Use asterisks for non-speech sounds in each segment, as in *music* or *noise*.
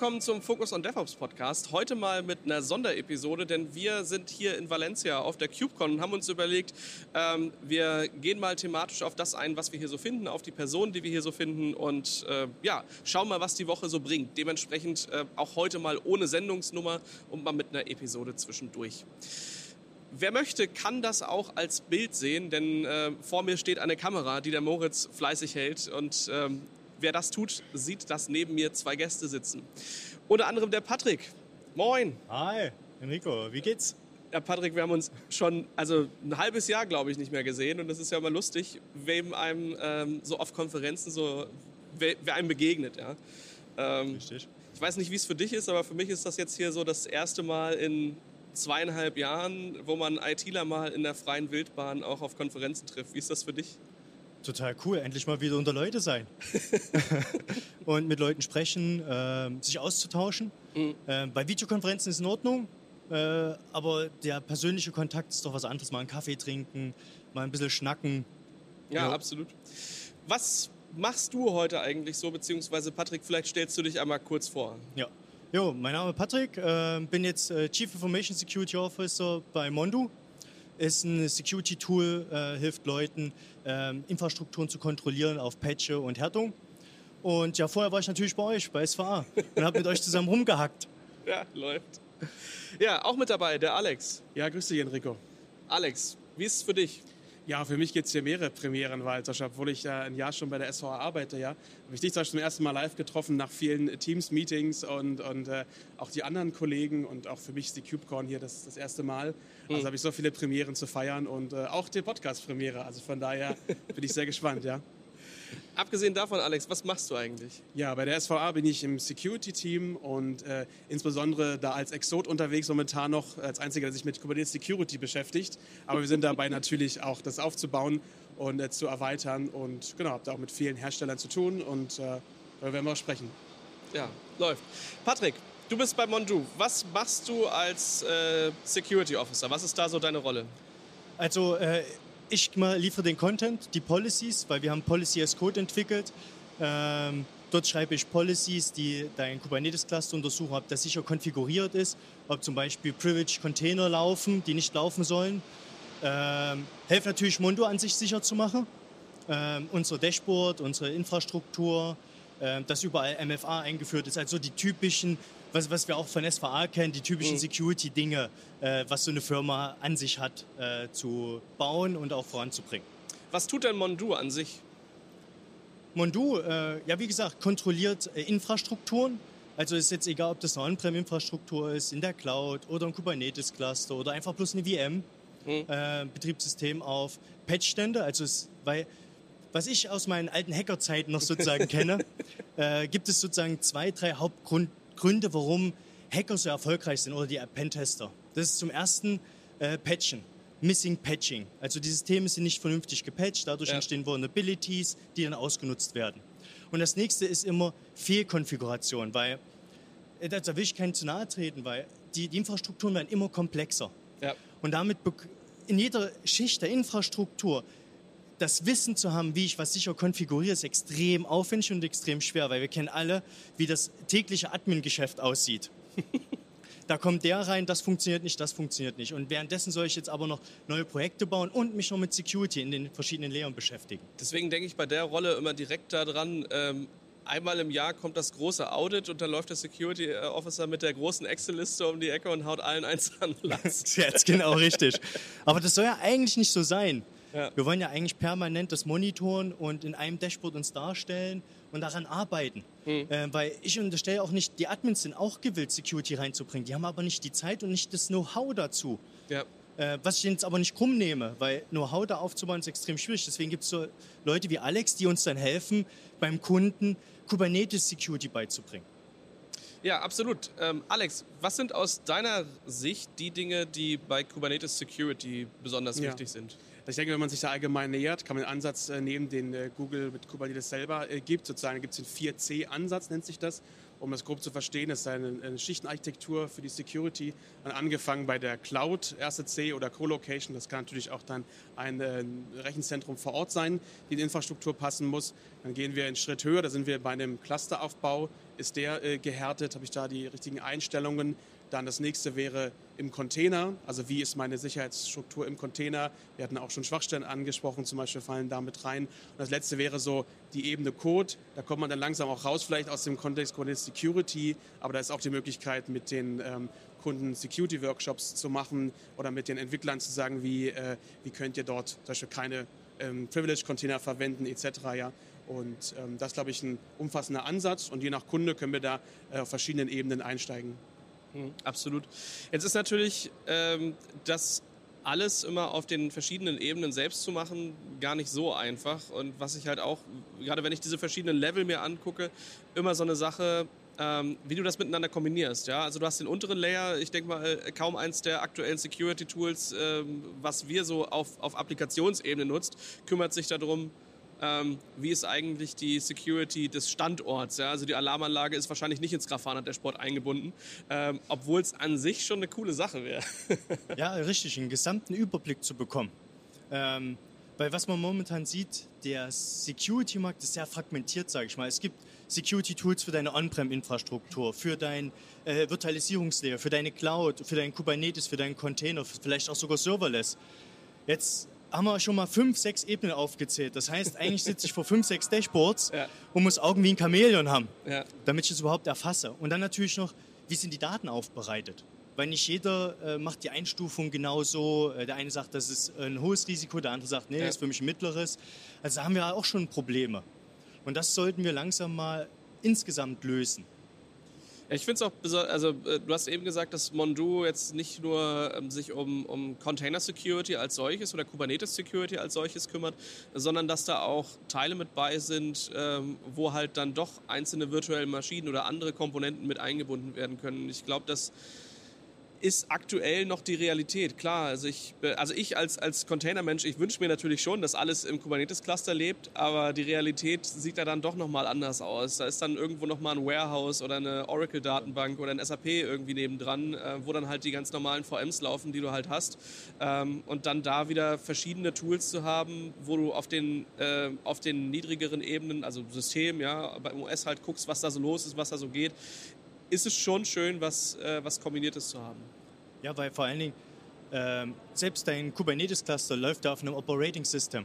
willkommen zum Focus on DevOps Podcast. Heute mal mit einer Sonderepisode, denn wir sind hier in Valencia auf der KubeCon und haben uns überlegt, ähm, wir gehen mal thematisch auf das ein, was wir hier so finden, auf die Personen, die wir hier so finden und äh, ja, schauen mal, was die Woche so bringt. Dementsprechend äh, auch heute mal ohne Sendungsnummer und mal mit einer Episode zwischendurch. Wer möchte, kann das auch als Bild sehen, denn äh, vor mir steht eine Kamera, die der Moritz fleißig hält und ähm, wer das tut, sieht, dass neben mir zwei Gäste sitzen. Unter anderem der Patrick. Moin. Hi, Enrico, wie geht's? Ja, Patrick, wir haben uns schon also ein halbes Jahr, glaube ich, nicht mehr gesehen. Und das ist ja immer lustig, wem einem ähm, so auf Konferenzen so, wer, wer einem begegnet. Ja. Ähm, Richtig. Ich weiß nicht, wie es für dich ist, aber für mich ist das jetzt hier so das erste Mal in zweieinhalb Jahren, wo man ITler mal in der freien Wildbahn auch auf Konferenzen trifft. Wie ist das für dich? Total cool, endlich mal wieder unter Leute sein. *laughs* und mit Leuten sprechen, äh, sich auszutauschen. Mhm. Äh, bei Videokonferenzen ist in Ordnung, äh, aber der persönliche Kontakt ist doch was anderes. Mal einen Kaffee trinken, mal ein bisschen schnacken. Ja, ja. absolut. Was machst du heute eigentlich so, beziehungsweise Patrick, vielleicht stellst du dich einmal kurz vor. Ja. Jo, mein Name ist Patrick, äh, bin jetzt äh, Chief Information Security Officer bei Mondu ist ein Security-Tool, äh, hilft Leuten, äh, Infrastrukturen zu kontrollieren auf Patche und Härtung. Und ja, vorher war ich natürlich bei euch, bei SVA und habe mit euch zusammen rumgehackt. *laughs* Ja, läuft. Ja, auch mit dabei, der Alex. Ja, grüß dich, Enrico. Alex, wie ist es für dich? Ja, für mich gibt es hier mehrere Premieren, weil obwohl ich ja ein Jahr schon bei der SVA arbeite, ja, habe ich dich zum ersten Mal live getroffen nach vielen Teams-Meetings und, und äh, auch die anderen Kollegen und auch für mich ist die CubeCon hier das, das erste Mal. Also mhm. habe ich so viele Premieren zu feiern und äh, auch die Podcast-Premiere. Also von daher bin ich sehr gespannt, ja. Abgesehen davon, Alex, was machst du eigentlich? Ja, bei der SVA bin ich im Security-Team und äh, insbesondere da als Exot unterwegs, momentan noch als einziger, der sich mit Kubernetes Security beschäftigt. Aber wir sind dabei *laughs* natürlich auch, das aufzubauen und äh, zu erweitern und genau, habe da auch mit vielen Herstellern zu tun und äh, darüber werden wir auch sprechen. Ja, läuft. Patrick, du bist bei Mondu. Was machst du als äh, Security Officer? Was ist da so deine Rolle? Also äh, ich liefere den Content, die Policies, weil wir haben Policy as Code entwickelt. Ähm, dort schreibe ich Policies, die dein Kubernetes-Cluster untersuchen, ob das sicher konfiguriert ist, ob zum Beispiel Privilege-Container laufen, die nicht laufen sollen. Ähm, helfe natürlich Mondo an sich sicher zu machen. Ähm, unser Dashboard, unsere Infrastruktur, äh, dass überall MFA eingeführt ist, also die typischen was, was wir auch von SVA kennen, die typischen mhm. Security-Dinge, äh, was so eine Firma an sich hat, äh, zu bauen und auch voranzubringen. Was tut denn Mondu an sich? Mondu, äh, ja wie gesagt, kontrolliert äh, Infrastrukturen. Also ist jetzt egal, ob das eine On-Prem-Infrastruktur ist, in der Cloud oder ein Kubernetes-Cluster oder einfach bloß eine VM, mhm. Äh, Betriebssystem auf Patchstände. Also es, weil was ich aus meinen alten Hackerzeiten noch sozusagen *laughs* kenne, äh, gibt es sozusagen zwei, drei Hauptgrund Gründe, warum Hacker so erfolgreich sind oder die Pentester. Das ist zum ersten äh, Patchen. Missing Patching. Also die Systeme sind nicht vernünftig gepatcht, dadurch ja. entstehen Vulnerabilities, die dann ausgenutzt werden. Und das nächste ist immer Fehlkonfiguration, weil, äh, da will ich keinen zu nahe treten, weil die, die Infrastrukturen werden immer komplexer. Ja. Und damit in jeder Schicht der Infrastruktur das Wissen zu haben, wie ich was sicher konfiguriere, ist extrem aufwendig und extrem schwer, weil wir kennen alle, wie das tägliche Admin-Geschäft aussieht. *laughs* da kommt der rein, das funktioniert nicht, das funktioniert nicht. Und währenddessen soll ich jetzt aber noch neue Projekte bauen und mich noch mit Security in den verschiedenen Lehren beschäftigen. Deswegen denke ich bei der Rolle immer direkt daran, ähm, einmal im Jahr kommt das große Audit und dann läuft der Security Officer mit der großen Excel-Liste um die Ecke und haut allen eins an. *laughs* Jetzt genau richtig. Aber das soll ja eigentlich nicht so sein. Ja. Wir wollen ja eigentlich permanent das monitoren und in einem Dashboard uns darstellen und daran arbeiten. Mhm. Äh, weil ich unterstelle auch nicht, die Admins sind auch gewillt, Security reinzubringen. Die haben aber nicht die Zeit und nicht das Know-how dazu. Ja. Äh, was ich jetzt aber nicht krumm nehme, weil Know-how da aufzubauen ist extrem schwierig. Deswegen gibt es so Leute wie Alex, die uns dann helfen, beim Kunden Kubernetes Security beizubringen. Ja, absolut. Ähm, Alex, was sind aus deiner Sicht die Dinge, die bei Kubernetes Security besonders ja. wichtig sind? Ich denke, wenn man sich da allgemein nähert, kann man einen Ansatz äh, nehmen, den äh, Google mit Kubernetes selber äh, gibt. Sozusagen gibt es den 4C-Ansatz, nennt sich das. Um das grob zu verstehen, ist eine, Schichtenarchitektur für die Security, angefangen bei der Cloud, erste C oder Co-Location. Das kann natürlich auch dann ein Rechenzentrum vor Ort sein, die in Infrastruktur passen muss. Dann gehen wir einen Schritt höher, da sind wir bei einem Clusteraufbau ist der gehärtet, habe ich da die richtigen Einstellungen. Dann das nächste wäre im Container, also wie ist meine Sicherheitsstruktur im Container. Wir hatten auch schon Schwachstellen angesprochen, zum Beispiel fallen da mit rein. Und das letzte wäre so die Ebene Code. Da kommt man dann langsam auch raus, vielleicht aus dem Kontext Kubernetes Security, aber da ist auch die Möglichkeit, mit den ähm, Kunden Security-Workshops zu machen oder mit den Entwicklern zu sagen, wie, äh, wie könnt ihr dort zum Beispiel keine ähm, Privilege-Container verwenden etc. Ja? Und ähm, das ist, glaube ich, ein umfassender Ansatz und je nach Kunde können wir da äh, auf verschiedenen Ebenen einsteigen. Mhm, absolut. Jetzt ist natürlich ähm, das alles immer auf den verschiedenen Ebenen selbst zu machen, gar nicht so einfach. Und was ich halt auch, gerade wenn ich diese verschiedenen Level mir angucke, immer so eine Sache, ähm, wie du das miteinander kombinierst. Ja? Also du hast den unteren Layer, ich denke mal, kaum eins der aktuellen Security-Tools, ähm, was wir so auf, auf Applikationsebene nutzt, kümmert sich darum, ähm, wie ist eigentlich die Security des Standorts. Ja? Also die Alarmanlage ist wahrscheinlich nicht ins Grafana Sport eingebunden, ähm, obwohl es an sich schon eine coole Sache wäre. *laughs* ja, richtig, einen gesamten Überblick zu bekommen. Ähm, weil was man momentan sieht, der Security-Markt ist sehr fragmentiert, sage ich mal. Es gibt Security-Tools für deine On-Prem-Infrastruktur, für dein äh, Virtualisierungslayer, für deine Cloud, für dein Kubernetes, für deinen Container, vielleicht auch sogar Serverless. Jetzt haben wir schon mal fünf, sechs Ebenen aufgezählt. Das heißt, eigentlich sitze ich vor fünf, sechs Dashboards ja. und muss Augen wie ein Chamäleon haben, ja. damit ich es überhaupt erfasse. Und dann natürlich noch, wie sind die Daten aufbereitet? Weil nicht jeder äh, macht die Einstufung genauso. Äh, der eine sagt, das ist ein hohes Risiko, der andere sagt, nee, ja. das ist für mich ein mittleres. Also da haben wir auch schon Probleme. Und das sollten wir langsam mal insgesamt lösen. Ich finde es auch besonders, also äh, du hast eben gesagt, dass Mondu jetzt nicht nur ähm, sich um, um Container Security als solches oder Kubernetes Security als solches kümmert, sondern dass da auch Teile mit bei sind, ähm, wo halt dann doch einzelne virtuelle Maschinen oder andere Komponenten mit eingebunden werden können. Ich glaube, dass ist aktuell noch die Realität. Klar, also ich, also ich als, als Containermensch, ich wünsche mir natürlich schon, dass alles im Kubernetes-Cluster lebt, aber die Realität sieht da dann doch nochmal anders aus. Da ist dann irgendwo nochmal ein Warehouse oder eine Oracle-Datenbank oder ein SAP irgendwie nebendran, äh, wo dann halt die ganz normalen VMs laufen, die du halt hast. Ähm, und dann da wieder verschiedene Tools zu haben, wo du auf den, äh, auf den niedrigeren Ebenen, also System, ja, beim OS halt guckst, was da so los ist, was da so geht, ist es schon schön, was, äh, was Kombiniertes zu haben. Ja, weil vor allen Dingen äh, selbst dein Kubernetes-Cluster läuft ja auf einem Operating System.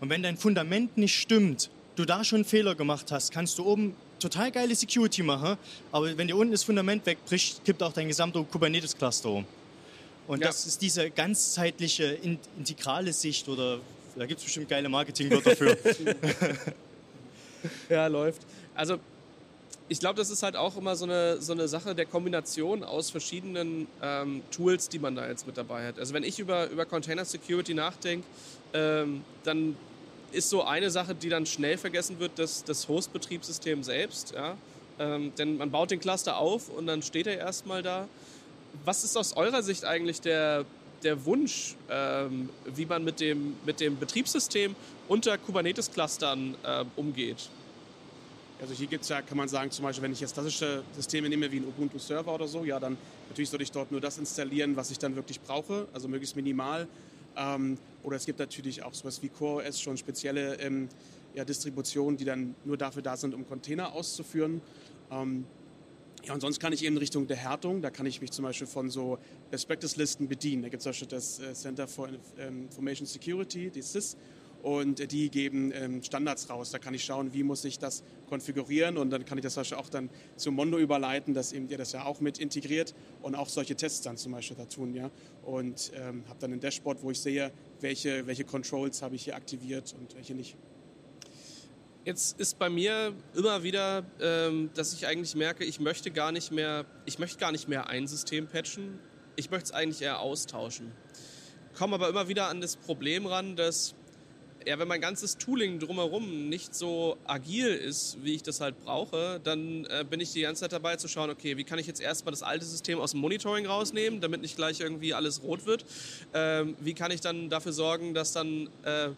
Und wenn dein Fundament nicht stimmt, du da schon einen Fehler gemacht hast, kannst du oben total geile Security machen, aber wenn dir unten das Fundament wegbricht, kippt auch dein gesamter Kubernetes-Cluster um. Und ja. das ist diese ganzheitliche, integrale Sicht oder da gibt es bestimmt geile Marketingwörter dafür. *laughs* *laughs* ja, läuft. Also ich glaube, das ist halt auch immer so eine, so eine Sache der Kombination aus verschiedenen ähm, Tools, die man da jetzt mit dabei hat. Also wenn ich über, über Container Security nachdenke, ähm, dann ist so eine Sache, die dann schnell vergessen wird, das, das Host-Betriebssystem selbst. Ja? Ähm, denn man baut den Cluster auf und dann steht er erstmal da. Was ist aus eurer Sicht eigentlich der, der Wunsch, ähm, wie man mit dem, mit dem Betriebssystem unter Kubernetes-Clustern äh, umgeht? Also hier gibt es ja, kann man sagen, zum Beispiel, wenn ich jetzt klassische Systeme nehme wie ein Ubuntu-Server oder so, ja, dann natürlich sollte ich dort nur das installieren, was ich dann wirklich brauche, also möglichst minimal. Ähm, oder es gibt natürlich auch sowas wie CoreOS, schon spezielle ähm, ja, Distributionen, die dann nur dafür da sind, um Container auszuführen. Ähm, ja, und sonst kann ich eben in Richtung der Härtung, da kann ich mich zum Beispiel von so Best Practice Listen bedienen. Da gibt es zum Beispiel das äh, Center for Information Security, die CIS, und die geben ähm, Standards raus. Da kann ich schauen, wie muss ich das konfigurieren und dann kann ich das auch dann zu Mondo überleiten, dass eben ihr das ja auch mit integriert und auch solche Tests dann zum Beispiel da tun. Ja? Und ähm, habe dann ein Dashboard, wo ich sehe, welche, welche Controls habe ich hier aktiviert und welche nicht. Jetzt ist bei mir immer wieder, ähm, dass ich eigentlich merke, ich möchte gar nicht mehr, ich möchte gar nicht mehr ein System patchen, ich möchte es eigentlich eher austauschen. Komme aber immer wieder an das Problem ran, dass ja, wenn mein ganzes Tooling drumherum nicht so agil ist, wie ich das halt brauche, dann äh, bin ich die ganze Zeit dabei zu schauen, okay, wie kann ich jetzt erstmal das alte System aus dem Monitoring rausnehmen, damit nicht gleich irgendwie alles rot wird? Ähm, wie kann ich dann dafür sorgen, dass dann äh,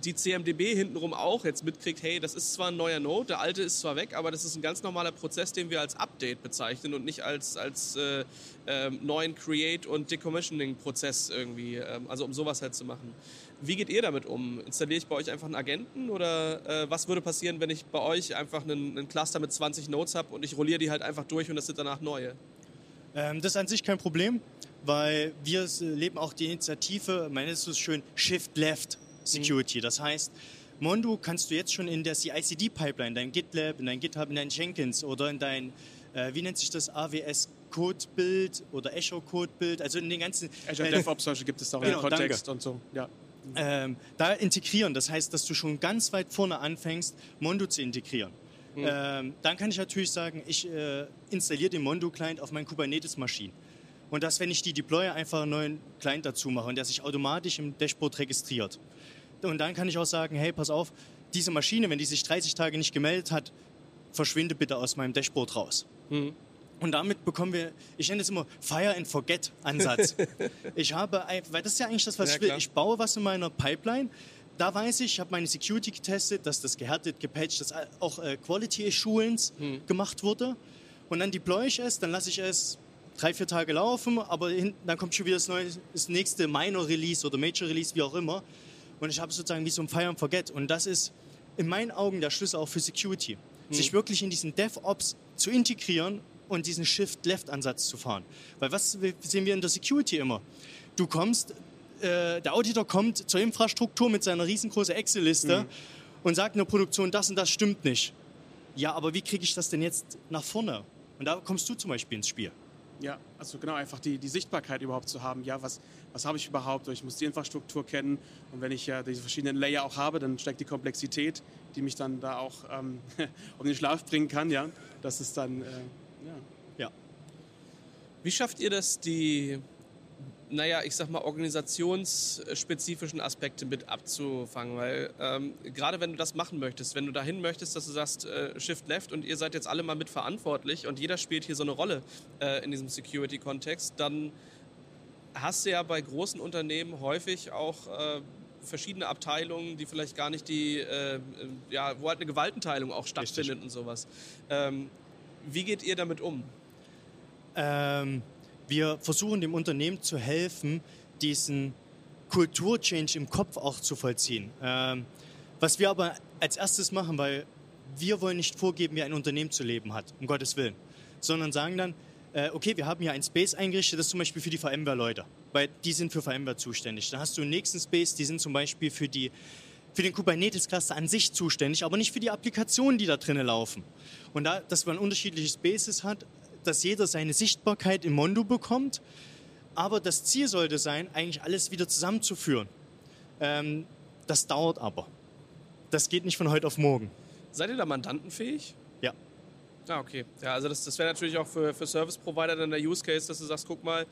die CMDB hintenrum auch jetzt mitkriegt, hey, das ist zwar ein neuer Node, der alte ist zwar weg, aber das ist ein ganz normaler Prozess, den wir als Update bezeichnen und nicht als, als äh, äh, neuen Create- und Decommissioning-Prozess irgendwie, äh, also um sowas halt zu machen. Wie geht ihr damit um? Installiere ich bei euch einfach einen Agenten oder äh, was würde passieren, wenn ich bei euch einfach einen, einen Cluster mit 20 Nodes habe und ich rolliere die halt einfach durch und das sind danach neue? Ähm, das ist an sich kein Problem, weil wir leben auch die Initiative, man nennt es schön Shift Left Security. Mhm. Das heißt, Mondo kannst du jetzt schon in der CI/CD-Pipeline, dein GitLab, in dein GitHub, in dein Jenkins oder in dein, äh, wie nennt sich das, AWS Code-Bild oder Azure Code-Bild, also in den ganzen... Azure äh, DevOps gibt es auch genau, im Kontext danke. und so, ja. Ähm, da integrieren, das heißt, dass du schon ganz weit vorne anfängst, Mondo zu integrieren. Mhm. Ähm, dann kann ich natürlich sagen, ich äh, installiere den Mondo-Client auf meinen Kubernetes-Maschinen. Und dass, wenn ich die deploye, einfach einen neuen Client dazu mache und der sich automatisch im Dashboard registriert. Und dann kann ich auch sagen, hey, pass auf, diese Maschine, wenn die sich 30 Tage nicht gemeldet hat, verschwinde bitte aus meinem Dashboard raus. Mhm. Und damit bekommen wir, ich nenne es immer Fire and Forget Ansatz. *laughs* ich habe, weil das ist ja eigentlich das, was ja, ich will. Klar. Ich baue was in meiner Pipeline. Da weiß ich, ich habe meine Security getestet, dass das gehärtet, gepatcht, dass auch äh, Quality Assurance hm. gemacht wurde. Und dann deploy ich es, dann lasse ich es drei, vier Tage laufen, aber dann kommt schon wieder das, neue, das nächste Minor Release oder Major Release, wie auch immer. Und ich habe sozusagen wie so ein Fire and Forget. Und das ist in meinen Augen der Schlüssel auch für Security. Hm. Sich wirklich in diesen DevOps zu integrieren und diesen Shift-Left-Ansatz zu fahren. Weil was sehen wir in der Security immer? Du kommst, äh, der Auditor kommt zur Infrastruktur mit seiner riesengroßen Excel-Liste mhm. und sagt in der Produktion, das und das stimmt nicht. Ja, aber wie kriege ich das denn jetzt nach vorne? Und da kommst du zum Beispiel ins Spiel. Ja, also genau, einfach die, die Sichtbarkeit überhaupt zu haben. Ja, was, was habe ich überhaupt? Ich muss die Infrastruktur kennen. Und wenn ich ja diese verschiedenen Layer auch habe, dann steckt die Komplexität, die mich dann da auch ähm, *laughs* um den Schlaf bringen kann. Ja, das ist dann. Äh, ja. ja. Wie schafft ihr das, die, naja, ich sag mal, organisationsspezifischen Aspekte mit abzufangen? Weil ähm, gerade wenn du das machen möchtest, wenn du dahin möchtest, dass du sagst, äh, Shift Left und ihr seid jetzt alle mal mitverantwortlich und jeder spielt hier so eine Rolle äh, in diesem Security-Kontext, dann hast du ja bei großen Unternehmen häufig auch äh, verschiedene Abteilungen, die vielleicht gar nicht die, äh, ja, wo halt eine Gewaltenteilung auch stattfindet Richtig. und sowas. Ähm, wie geht ihr damit um? Ähm, wir versuchen dem Unternehmen zu helfen, diesen Kulturchange im Kopf auch zu vollziehen. Ähm, was wir aber als erstes machen, weil wir wollen nicht vorgeben, wie ein Unternehmen zu leben hat, um Gottes Willen, sondern sagen dann, äh, okay, wir haben hier einen Space eingerichtet, das ist zum Beispiel für die VMware-Leute, weil die sind für VMware zuständig. Dann hast du einen nächsten Space, die sind zum Beispiel für die für den Kubernetes-Cluster an sich zuständig, aber nicht für die Applikationen, die da drinnen laufen. Und da, dass man unterschiedliche Spaces hat, dass jeder seine Sichtbarkeit im Mondo bekommt, aber das Ziel sollte sein, eigentlich alles wieder zusammenzuführen. Ähm, das dauert aber. Das geht nicht von heute auf morgen. Seid ihr da mandantenfähig? Ja. Ah, okay. Ja, also das, das wäre natürlich auch für, für Service-Provider dann der Use Case, dass du sagst, guck mal,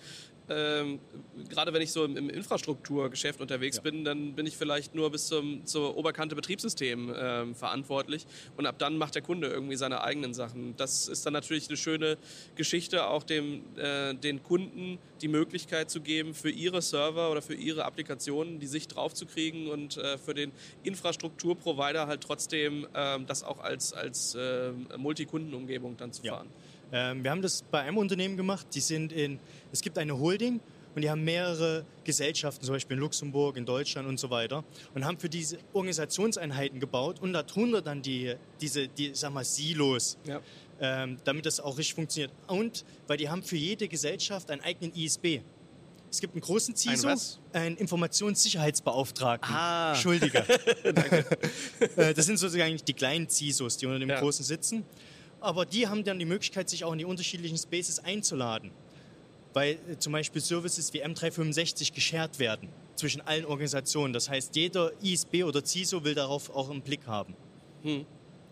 ähm, gerade wenn ich so im, im Infrastrukturgeschäft unterwegs ja. bin, dann bin ich vielleicht nur bis zum, zur Oberkante Betriebssystem ähm, verantwortlich und ab dann macht der Kunde irgendwie seine eigenen Sachen. Das ist dann natürlich eine schöne Geschichte, auch dem, äh, den Kunden die Möglichkeit zu geben, für ihre Server oder für ihre Applikationen die Sicht drauf zu kriegen und äh, für den Infrastrukturprovider halt trotzdem äh, das auch als, als äh, Multikundenumgebung dann zu fahren. Ja. Ähm, wir haben das bei einem Unternehmen gemacht, die sind in, es gibt eine Holding und die haben mehrere Gesellschaften, zum Beispiel in Luxemburg, in Deutschland und so weiter und haben für diese Organisationseinheiten gebaut und darunter dann die, diese, die, sag mal, Silos. Ja. Ähm, damit das auch richtig funktioniert. Und weil die haben für jede Gesellschaft einen eigenen ISB. Es gibt einen großen CISO, ein einen Informationssicherheitsbeauftragten. Ah. *laughs* Entschuldige. *laughs* Äh, das sind sozusagen die kleinen CISOs, die unter dem ja. großen sitzen. Aber die haben dann die Möglichkeit, sich auch in die unterschiedlichen Spaces einzuladen. Weil äh, zum Beispiel Services wie M365 geshared werden zwischen allen Organisationen. Das heißt, jeder ISB oder CISO will darauf auch einen Blick haben. Hm.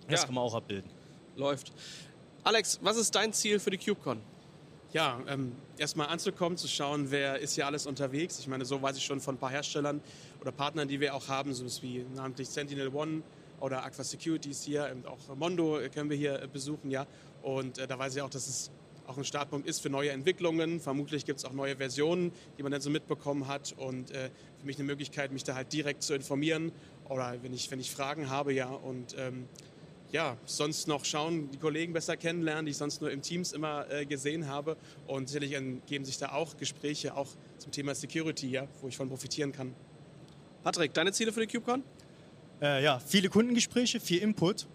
Das ja. kann man auch abbilden. Läuft. Alex, was ist dein Ziel für die KubeCon? Ja, ähm, erstmal anzukommen, zu schauen, wer ist hier alles unterwegs. Ich meine, so weiß ich schon von ein paar Herstellern oder Partnern, die wir auch haben, so wie namentlich Sentinel One, oder Aqua Securities hier, und auch Mondo können wir hier besuchen, ja. Und äh, da weiß ich auch, dass es auch ein Startpunkt ist für neue Entwicklungen. Vermutlich gibt es auch neue Versionen, die man dann so mitbekommen hat. Und äh, für mich eine Möglichkeit, mich da halt direkt zu informieren oder wenn ich, wenn ich Fragen habe, ja. Und ähm, ja, sonst noch schauen, die Kollegen besser kennenlernen, die ich sonst nur im Teams immer äh, gesehen habe. Und sicherlich geben sich da auch Gespräche, auch zum Thema Security, ja, wo ich von profitieren kann. Patrick, deine Ziele für die KubeCon? Äh, ja, viele Kundengespräche, viel Input.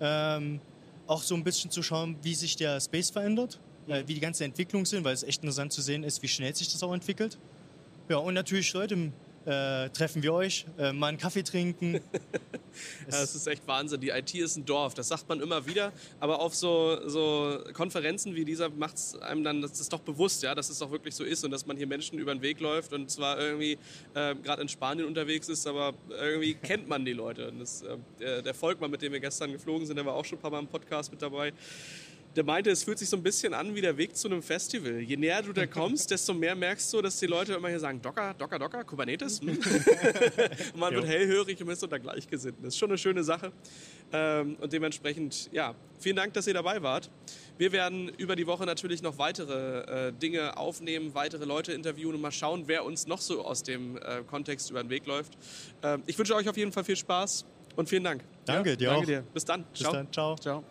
Ähm, auch so ein bisschen zu schauen, wie sich der Space verändert, äh, wie die ganze Entwicklung sind, weil es echt interessant zu sehen ist, wie schnell sich das auch entwickelt. Ja, und natürlich Leute äh, treffen wir euch, äh, mal einen Kaffee trinken. *laughs* ja, das ist echt Wahnsinn. Die IT ist ein Dorf, das sagt man immer wieder. Aber auf so, so Konferenzen wie dieser macht es einem dann, das ist doch bewusst, ja, dass es doch wirklich so ist und dass man hier Menschen über den Weg läuft und zwar irgendwie äh, gerade in Spanien unterwegs ist, aber irgendwie *laughs* kennt man die Leute. Und das, äh, der, der Volkmann, mit dem wir gestern geflogen sind, der war auch schon ein paar Mal im Podcast mit dabei der meinte, es fühlt sich so ein bisschen an wie der Weg zu einem Festival. Je näher du da kommst, *laughs* desto mehr merkst du, dass die Leute immer hier sagen, Docker, Docker, Docker, Kubernetes. Hm? *laughs* und man jo. wird hellhörig und ist unter Gleichgesinnten. Das ist schon eine schöne Sache. Ähm, und dementsprechend, ja, vielen Dank, dass ihr dabei wart. Wir werden über die Woche natürlich noch weitere äh, Dinge aufnehmen, weitere Leute interviewen und mal schauen, wer uns noch so aus dem äh, Kontext über den Weg läuft. Äh, ich wünsche euch auf jeden Fall viel Spaß und vielen Dank. Danke, ja? dir Danke auch. dir. Bis dann. Bis Ciao. Dann. Ciao. Ciao.